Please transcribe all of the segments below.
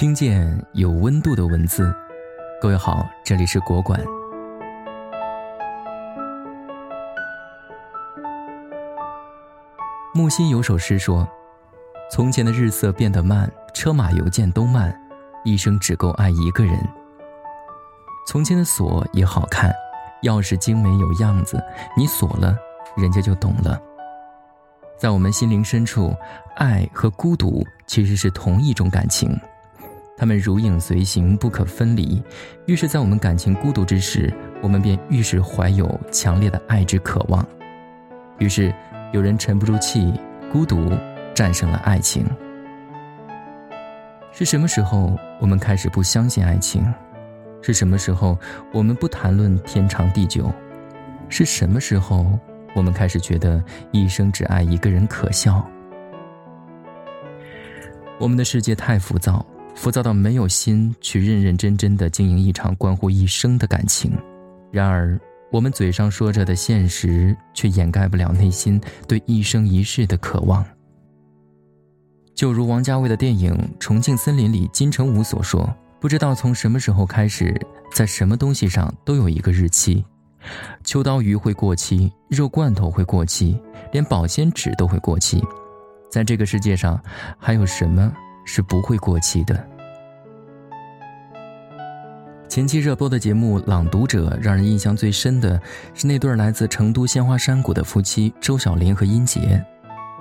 听见有温度的文字，各位好，这里是国馆。木心有首诗说：“从前的日色变得慢，车马邮件都慢，一生只够爱一个人。从前的锁也好看，钥匙精美有样子，你锁了，人家就懂了。在我们心灵深处，爱和孤独其实是同一种感情。”他们如影随形，不可分离。越是在我们感情孤独之时，我们便越是怀有强烈的爱之渴望。于是，有人沉不住气，孤独战胜了爱情。是什么时候我们开始不相信爱情？是什么时候我们不谈论天长地久？是什么时候我们开始觉得一生只爱一个人可笑？我们的世界太浮躁。浮躁到没有心去认认真真的经营一场关乎一生的感情，然而我们嘴上说着的现实，却掩盖不了内心对一生一世的渴望。就如王家卫的电影《重庆森林》里金城武所说：“不知道从什么时候开始，在什么东西上都有一个日期，秋刀鱼会过期，肉罐头会过期，连保鲜纸都会过期。在这个世界上，还有什么？”是不会过期的。前期热播的节目《朗读者》，让人印象最深的是那对来自成都鲜花山谷的夫妻周小林和殷杰。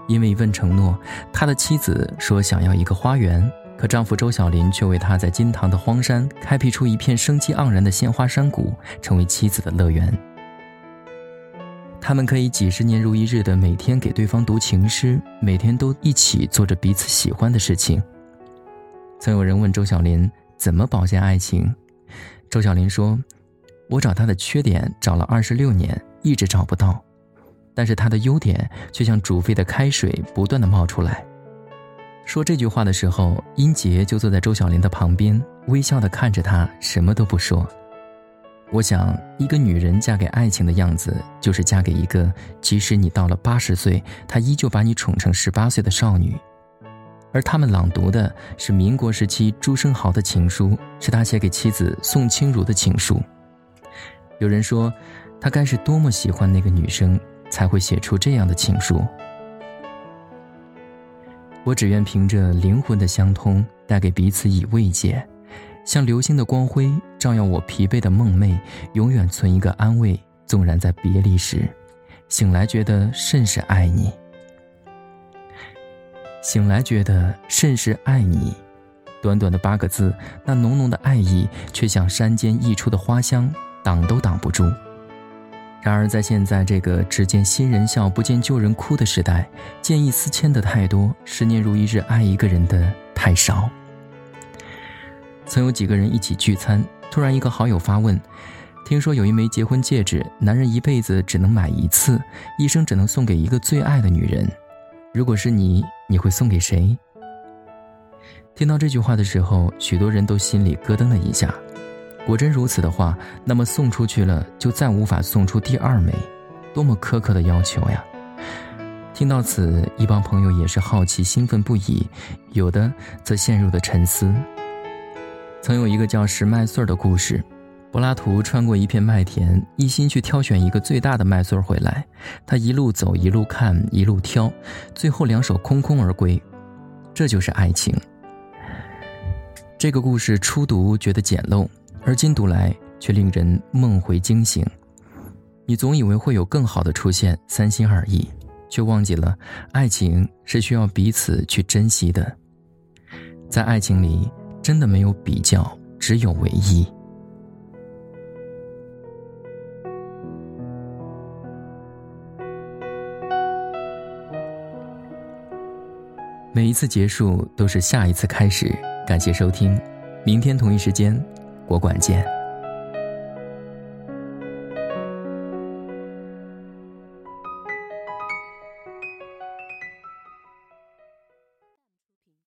因为一份承诺，他的妻子说想要一个花园，可丈夫周小林却为他在金堂的荒山开辟出一片生机盎然的鲜花山谷，成为妻子的乐园。他们可以几十年如一日的每天给对方读情诗，每天都一起做着彼此喜欢的事情。曾有人问周小林怎么保鲜爱情，周小林说：“我找他的缺点找了二十六年，一直找不到，但是他的优点却像煮沸的开水，不断的冒出来。”说这句话的时候，英杰就坐在周小林的旁边，微笑的看着他，什么都不说。我想，一个女人嫁给爱情的样子，就是嫁给一个即使你到了八十岁，他依旧把你宠成十八岁的少女。而他们朗读的是民国时期朱生豪的情书，是他写给妻子宋清如的情书。有人说，他该是多么喜欢那个女生，才会写出这样的情书。我只愿凭着灵魂的相通，带给彼此以慰藉。像流星的光辉，照耀我疲惫的梦寐，永远存一个安慰。纵然在别离时，醒来觉得甚是爱你。醒来觉得甚是爱你，短短的八个字，那浓浓的爱意，却像山间溢出的花香，挡都挡不住。然而在现在这个只见新人笑，不见旧人哭的时代，见异思迁的太多，十年如一日爱一个人的太少。曾有几个人一起聚餐，突然一个好友发问：“听说有一枚结婚戒指，男人一辈子只能买一次，一生只能送给一个最爱的女人。如果是你，你会送给谁？”听到这句话的时候，许多人都心里咯噔了一下。果真如此的话，那么送出去了就再无法送出第二枚，多么苛刻的要求呀！听到此，一帮朋友也是好奇、兴奋不已，有的则陷入了沉思。曾有一个叫拾麦穗儿的故事，柏拉图穿过一片麦田，一心去挑选一个最大的麦穗儿回来。他一路走，一路看，一路挑，最后两手空空而归。这就是爱情。这个故事初读觉得简陋，而今读来却令人梦回惊醒。你总以为会有更好的出现，三心二意，却忘记了爱情是需要彼此去珍惜的。在爱情里。真的没有比较，只有唯一。每一次结束都是下一次开始。感谢收听，明天同一时间，我馆见。